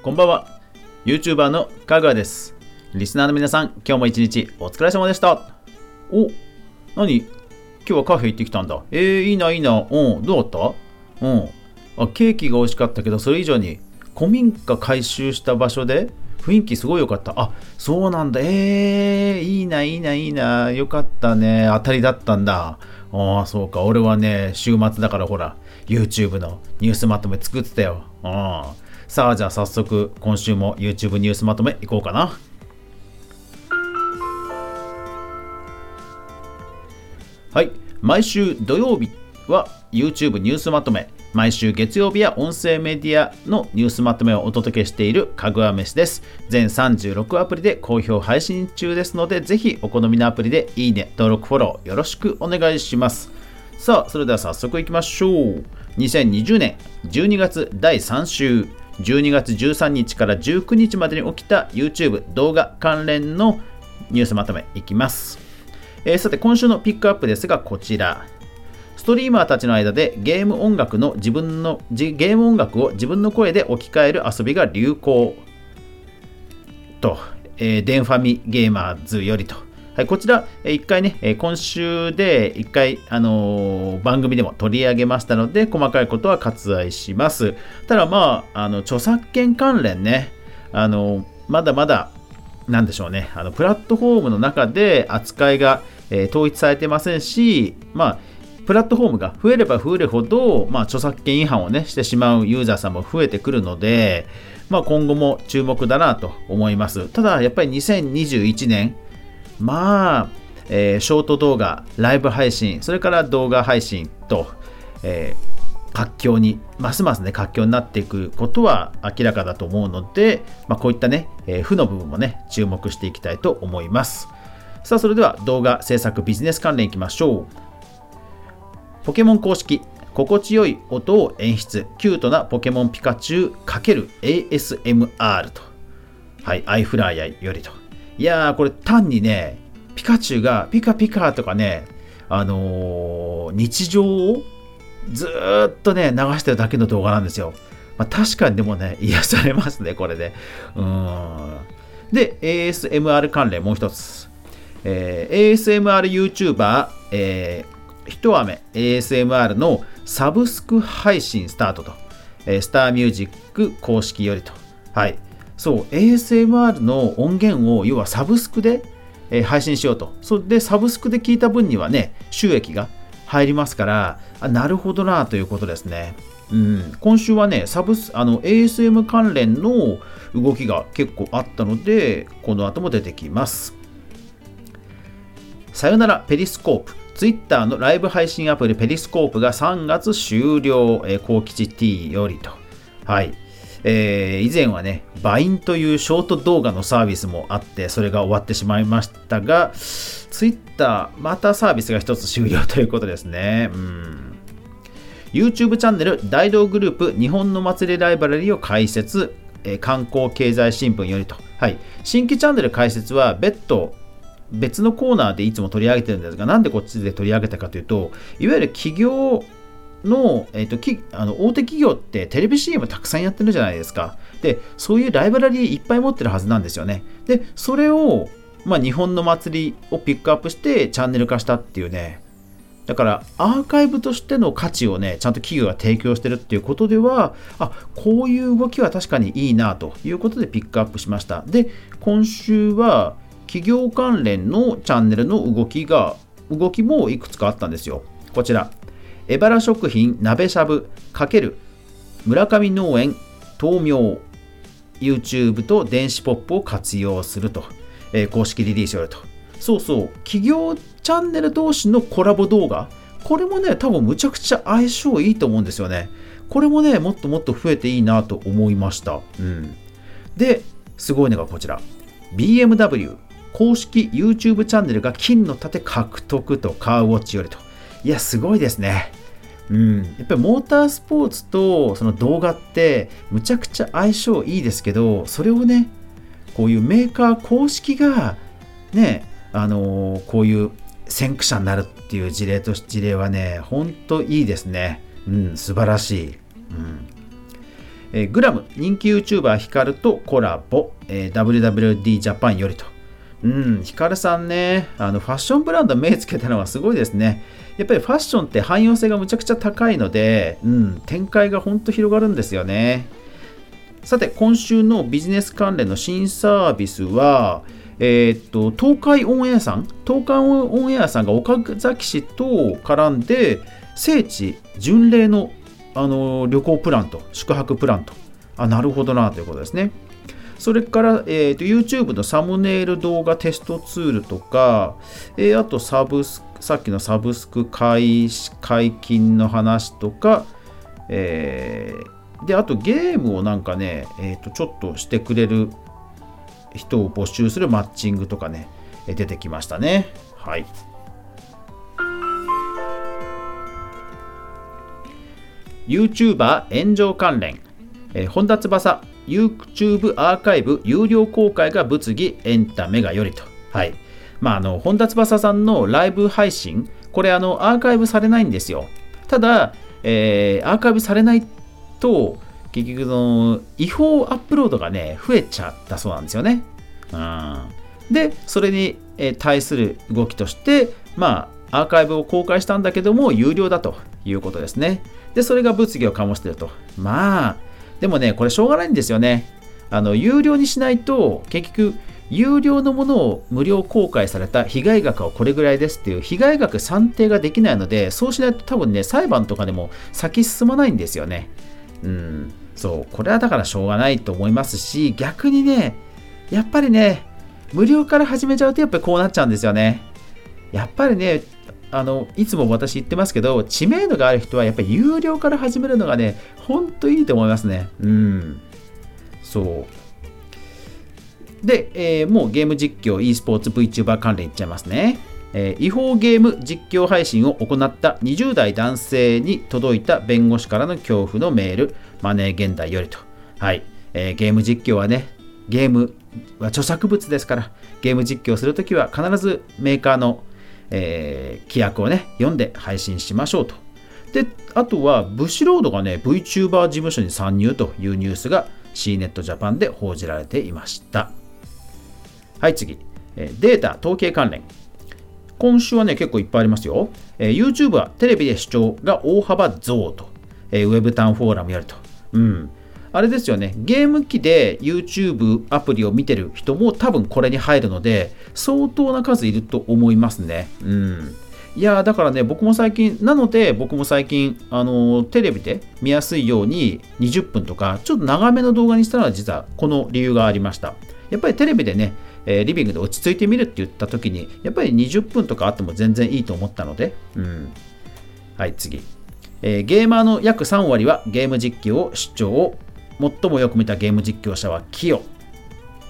こんばんは。YouTuber のかぐわです。リスナーの皆さん、今日も一日お疲れ様でした。お、何？今日はカフェ行ってきたんだ。えー、いいな、いいな。うん、どうだった？うん。あ、ケーキが美味しかったけど、それ以上に、古民家改修した場所で、雰囲気すごい良かった。あ、そうなんだ。えー、いいな、いいな、いいな。よかったね。当たりだったんだ。ああ、そうか。俺はね、週末だからほら、YouTube のニュースまとめ作ってたよ。ああ。さあ、じゃあ早速、今週も YouTube ニュースまとめいこうかな。はい。毎週土曜日は YouTube ニュースまとめ。毎週月曜日や音声メディアのニュースまとめをお届けしているかぐわ飯です。全36アプリで好評配信中ですので、ぜひお好みのアプリでいいね、登録、フォローよろしくお願いします。さあ、それでは早速いきましょう。2020年12月第3週、12月13日から19日までに起きた YouTube 動画関連のニュースまとめいきます。えーさて、今週のピックアップですが、こちら。ストリーマーたちの間でゲーム音楽の自分のゲーム音楽を自分の声で置き換える遊びが流行と、えーデンファミゲーマーズよりと。はい、こちら、えー一回ね、今週で一回、あのー番組でも取り上げましたので、細かいことは割愛します。ただ、まあ、あの著作権関連ね、あのーまだまだ、なんでしょうね、あのプラットフォームの中で扱いが、えー統一されてませんし、まあ、プラットフォームが増えれば増えるほど、まあ、著作権違反をね、してしまうユーザーさんも増えてくるので、まあ、今後も注目だなと思います。ただ、やっぱり2021年、まあ、えーショート動画、ライブ配信、それから動画配信と、えー活況に、ますますね、活況になっていくことは明らかだと思うので、まあ、こういったね、えー負の部分もね、注目していきたいと思います。さあ、それでは動画制作ビジネス関連いきましょう。ポケモン公式、心地よい音を演出、キュートなポケモンピカチュウ ×ASMR と。はい、アイフライヤーよりと。いやー、これ単にね、ピカチュウがピカピカとかね、あのー日常をずーっとね、流してるだけの動画なんですよ。まあ、確かにでもね、癒されますね、これで。うん。で、ASMR 関連もう一つ。えー ASMRYouTuber、えー、ひとあめ ASMR のサブスク配信スタートと、えースターミュージック公式よりと。はい。そう、ASMR の音源を要はサブスクで、え配信しようと。それでサブスクで聞いた分にはね、収益が入りますから、あなるほどなということですね。うん、今週はね、サブス、あの、ASM 関連の動きが結構あったので、この後も出てきます。さよならペリスコープ。Twitter のライブ配信アプリペリスコープが3月終了、えー、高吉 T よりと。はい。えー以前はね、バインというショート動画のサービスもあって、それが終わってしまいましたが、Twitter、またサービスが一つ終了ということですね。うん。YouTube チャンネル大道グループ日本の祭りライブラリーを開設、えー観光経済新聞よりと。はい。新規チャンネル開設は別途、別のコーナーでいつも取り上げてるんですが、なんでこっちで取り上げたかというと、いわゆる企業の,、えー、ときあの大手企業ってテレビ CM たくさんやってるじゃないですか。で、そういうライブラリーいっぱい持ってるはずなんですよね。で、それを、まあ、日本の祭りをピックアップしてチャンネル化したっていうね、だからアーカイブとしての価値をね、ちゃんと企業が提供してるっていうことでは、あこういう動きは確かにいいなということでピックアップしました。で、今週は企業関連のチャンネルの動きが、動きもいくつかあったんですよ。こちら、エバラ食品鍋しゃぶ×村上農園豆苗 YouTube と電子ポップを活用すると、えー公式リリースよると。そうそう、企業チャンネル同士のコラボ動画、これもね、多分むちゃくちゃ相性いいと思うんですよね。これもね、もっともっと増えていいなと思いました。うん。で、すごいのがこちら。BMW 公式 YouTube チャンネルが金の盾獲得とカーウォッチよりと。いや、すごいですね。うん、やっぱりモータースポーツとその動画ってむちゃくちゃ相性いいですけどそれをねこういうメーカー公式がねあのーこういう先駆者になるっていう事例と事例はね本当いいですね。うん素晴らしい、うん。えー、グラム人気 YouTuber ヒカルとコラボ、えー、WWD ジャパンよりと。うん、ヒカルさんね、あのファッションブランド目つけたのはすごいですね。やっぱりファッションって汎用性がむちゃくちゃ高いので、うん、展開がほんと広がるんですよね。さて、今週のビジネス関連の新サービスは、えー、っと、東海オンエアさん、東海オンエアさんが岡崎市と絡んで、聖地巡礼のあの旅行プランと宿泊プランとあなるほどなということですねそれから、えーと、YouTube のサムネイル動画テストツールとか、えー、あとサブスさっきのサブスク解解禁の話とか、えー、であとゲームをなんかね、えーとちょっとしてくれる人を募集するマッチングとかね出てきましたね。はい。YouTuber 炎上関連、えー、本田翼。YouTube アーカイブ有料公開が物議エンタメがよりと。はい。まあ、あの、本田翼さんのライブ配信、これ、あの、アーカイブされないんですよ。ただ、えー、アーカイブされないと、結局の、違法アップロードがね、増えちゃったそうなんですよね。うん。で、それに対する動きとして、まあ、アーカイブを公開したんだけども、有料だということですね。で、それが物議を醸していると。まあ、でもね、これしょうがないんですよね。あの、有料にしないと、結局、有料のものを無料公開された被害額はこれぐらいですっていう被害額算定ができないので、そうしないと多分ね、裁判とかでも先進まないんですよね。うん、そう、これはだからしょうがないと思いますし、逆にね、やっぱりね、無料から始めちゃうとやっぱりこうなっちゃうんですよね。やっぱりね、あのいつも私言ってますけど知名度がある人はやっぱり有料から始めるのがねほんといいと思いますね。うん。そう。で、えー、もうゲーム実況 e スポーツ VTuber 関連いっちゃいますね、えー、違法ゲーム実況配信を行った20代男性に届いた弁護士からの恐怖のメール。マネー現代よりと。はい、えー、ゲーム実況はねゲームは著作物ですからゲーム実況するときは必ずメーカーのえー、規約をね、読んで配信しましょうと。で、あとは、ブシロードがね、VTuber 事務所に参入というニュースが C ネットジャパンで報じられていました。はい、次。データ、統計関連。今週はね、結構いっぱいありますよ。YouTube はテレビで視聴が大幅増と。ウェブタウンフォーラムやると。うん。あれですよね、ゲーム機で YouTube アプリを見てる人も多分これに入るので、相当な数いると思いますね。うん。いやだからね、僕も最近、なので僕も最近、あのテレビで見やすいように20分とか、ちょっと長めの動画にしたのは実はこの理由がありました。やっぱりテレビでね、えリビングで落ち着いてみるって言った時に、やっぱり20分とかあっても全然いいと思ったので、うん。はい、次。えー、ゲーマーの約3割はゲーム実況を視聴を最もよく見たゲーム実況者はキヨ。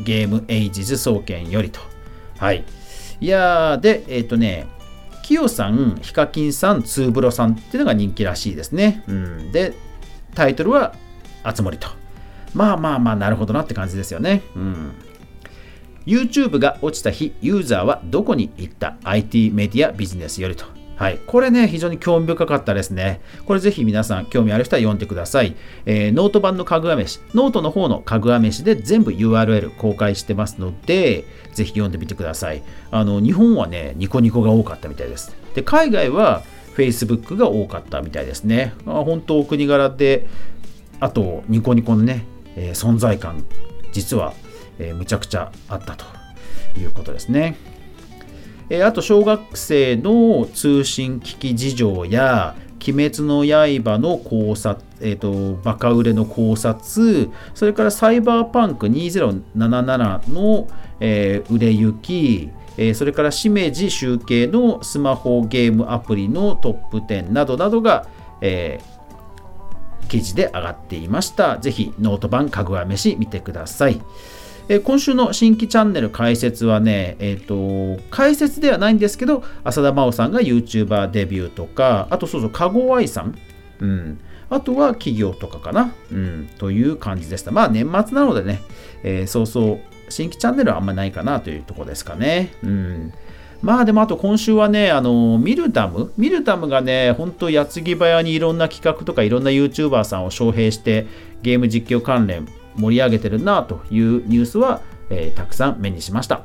ゲームエイジズ総研よりと。はい。いやー、で、えっ、ー、とね、キヨさん、ヒカキンさん、ツーブロさんっていうのが人気らしいですね。うん。で、タイトルは、あつ森と。まあまあまあ、なるほどなって感じですよね。うん。YouTube が落ちた日、ユーザーはどこに行った ?IT メディアビジネスよりと。はい。これね、非常に興味深かったですね。これぜひ皆さん、興味ある人は読んでください。えー、ノート版のかぐわ飯、ノートの方のかぐわ飯で全部 URL 公開してますので、ぜひ読んでみてください。あの、日本はね、ニコニコが多かったみたいです。で、海外は Facebook が多かったみたいですね。あ本当、お国柄で、あと、ニコニコのね、えー、存在感、実は、えー、むちゃくちゃあったということですね。えあと小学生の通信機器事情や鬼滅の刃の考察、えっ、ー、と、バカ売れの考察、それからサイバーパンク2077の、えー、売れ行き、それから Simeji 集計のスマホゲームアプリのトップ10などなどが、えー、記事で上がっていました。ぜひノート版かぐわ飯見てください。え今週の新規チャンネル解説はね、えっ、ー、と、解説ではないんですけど、浅田真央さんが YouTuber デビューとか、あとそうそう、かごわいさん。うん。あとは企業とかかな。うん。という感じでした。まあ年末なのでね、えー、そうそう、新規チャンネルはあんまないかなというとこですかね。うん。まあでもあと今週はね、あのミルタム、ミルタムがね、本当矢継ぎ早にいろんな企画とかいろんな YouTuber さんを招聘してゲーム実況関連盛り上げてるなというニュースは、えー、たくさん目にしました。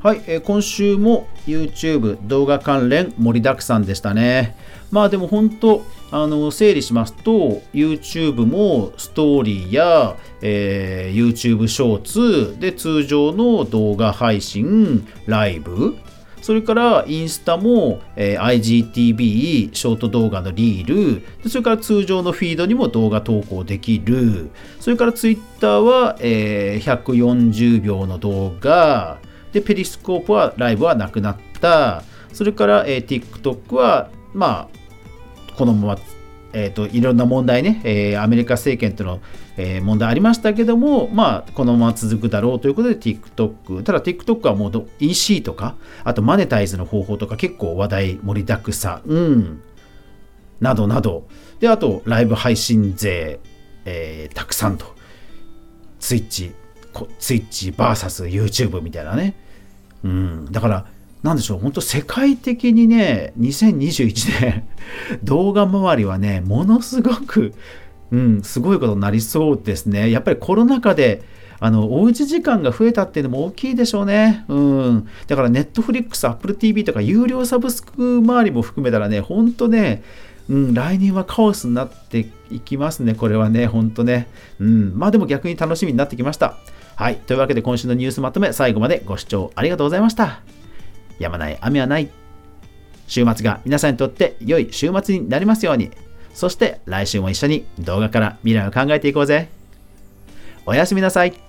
はい、えー、今週も YouTube 動画関連盛りだくさんでしたね。まあでも本当、あの整理しますと YouTube もストーリーや、えー、YouTube ショーツで通常の動画配信ライブそれからインスタも、え、IGTV ショート動画のリール。それから通常のフィードにも動画投稿できる。それから Twitter は、えー、140秒の動画。でペリスコープはライブはなくなった。それから、えー、TikTok はまあこのまま、えーと、いろんな問題ね、え、アメリカ政権との、えー、問題ありましたけども、まあ、このまま続くだろうということで TikTok、ただ TikTok はもう EC とか、あとマネタイズの方法とか結構話題盛りだくさん、うん、などなど、で、あとライブ配信税、えー、たくさんと、ツイッチ、ツイッチ VSYouTube みたいなね、うん、だから、なんでしょう、本当世界的にね、2021年、動画周りはね、ものすごく、うん、すごいことになりそうですね。やっぱりコロナ禍で、あの、おうち時間が増えたっていうのも大きいでしょうね。うん。だから、 Netflix、Apple TV とか、有料サブスク周りも含めたらね、ほんとね、うん、来年はカオスになっていきますね、これはね、ほんとね。うん、まあでも逆に楽しみになってきました。はい。というわけで、今週のニュースまとめ、最後までご視聴ありがとうございました。やまない雨はない。週末が皆さんにとって良い週末になりますように。そして来週も一緒に動画から未来を考えていこうぜ。おやすみなさい。